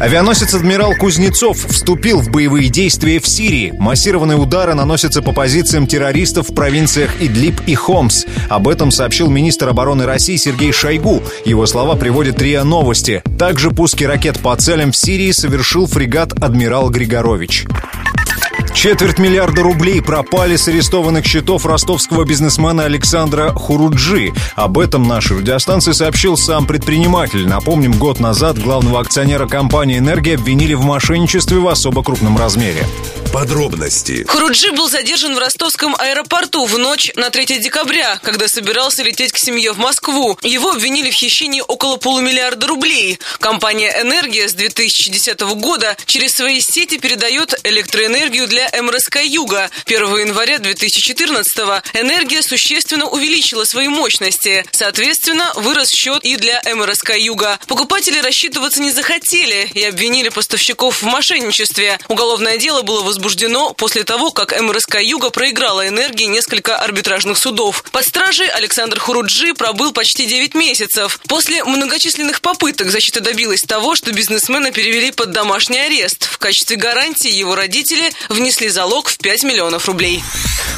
Авианосец «Адмирал Кузнецов» вступил в боевые действия в Сирии. Массированные удары наносятся по позициям террористов в провинциях Идлиб и Хомс. Об этом сообщил министр обороны России Сергей Шойгу. Его слова приводит РИА Новости. Также пуски ракет по целям в Сирии совершил фрегат «Адмирал Григорович». Четверть миллиарда рублей пропали с арестованных счетов ростовского бизнесмена Александра Хуруджи. Об этом нашей радиостанции сообщил сам предприниматель. Напомним, год назад главного акционера компании «Энергия» обвинили в мошенничестве в особо крупном размере. Подробности. Хуруджи был задержан в ростовском аэропорту в ночь на 3 декабря, когда собирался лететь к семье в Москву. Его обвинили в хищении около полумиллиарда рублей. Компания «Энергия» с 2010 года через свои сети передает электроэнергию для МРСК «Юга». 1 января 2014 «Энергия» существенно увеличила свои мощности. Соответственно, вырос счет и для МРСК «Юга». Покупатели рассчитываться не захотели и обвинили поставщиков в мошенничестве. Уголовное дело было возбуждено возбуждено после того, как МРСК «Юга» проиграла энергии несколько арбитражных судов. Под стражей Александр Хуруджи пробыл почти 9 месяцев. После многочисленных попыток защита добилась того, что бизнесмена перевели под домашний арест. В качестве гарантии его родители внесли залог в 5 миллионов рублей.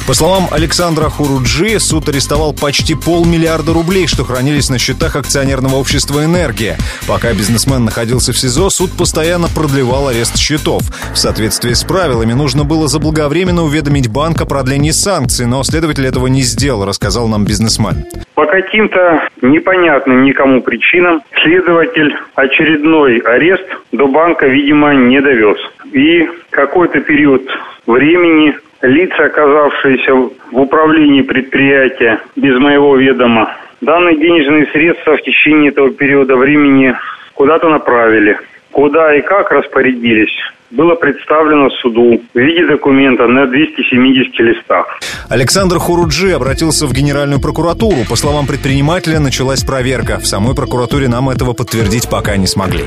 По словам Александра Хуруджи, суд арестовал почти полмиллиарда рублей, что хранились на счетах акционерного общества «Энергия». Пока бизнесмен находился в СИЗО, суд постоянно продлевал арест счетов. В соответствии с правилами нужно было заблаговременно уведомить банк о продлении санкций, но следователь этого не сделал, рассказал нам бизнесмен. Каким-то непонятным никому причинам следователь очередной арест до банка, видимо, не довез. И какой-то период времени лица, оказавшиеся в управлении предприятия без моего ведома, данные денежные средства в течение этого периода времени куда-то направили. Куда и как распорядились, было представлено суду в виде документа на 270 листах. Александр Хуруджи обратился в Генеральную прокуратуру. По словам предпринимателя, началась проверка. В самой прокуратуре нам этого подтвердить пока не смогли.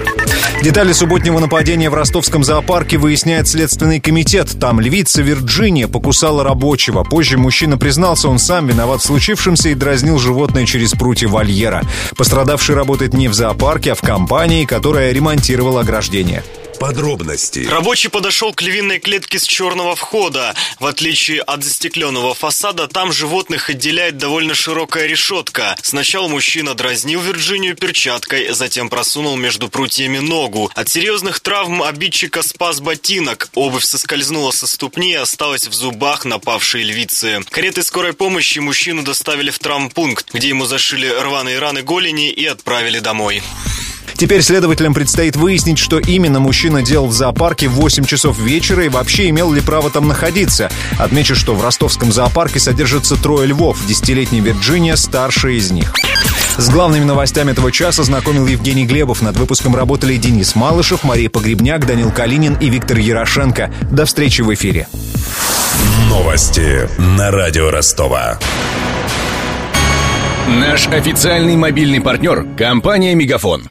Детали субботнего нападения в ростовском зоопарке выясняет Следственный комитет. Там львица Вирджиния покусала рабочего. Позже мужчина признался, он сам виноват в случившемся и дразнил животное через прутья вольера. Пострадавший работает не в зоопарке, а в компании, которая ремонтировала ограждение. Подробности. Рабочий подошел к львиной клетке с черного входа. В отличие от застекленного фасада, там животных отделяет довольно широкая решетка. Сначала мужчина дразнил Вирджинию перчаткой, затем просунул между прутьями ногу. От серьезных травм обидчика спас ботинок. Обувь соскользнула со ступни и осталась в зубах напавшей львицы. Кареты скорой помощи мужчину доставили в травмпункт, где ему зашили рваные раны голени и отправили домой. Теперь следователям предстоит выяснить, что именно мужчина делал в зоопарке в 8 часов вечера и вообще имел ли право там находиться. Отмечу, что в ростовском зоопарке содержится трое львов, десятилетняя Вирджиния старшая из них. С главными новостями этого часа знакомил Евгений Глебов. Над выпуском работали Денис Малышев, Мария Погребняк, Данил Калинин и Виктор Ярошенко. До встречи в эфире. Новости на радио Ростова. Наш официальный мобильный партнер – компания «Мегафон».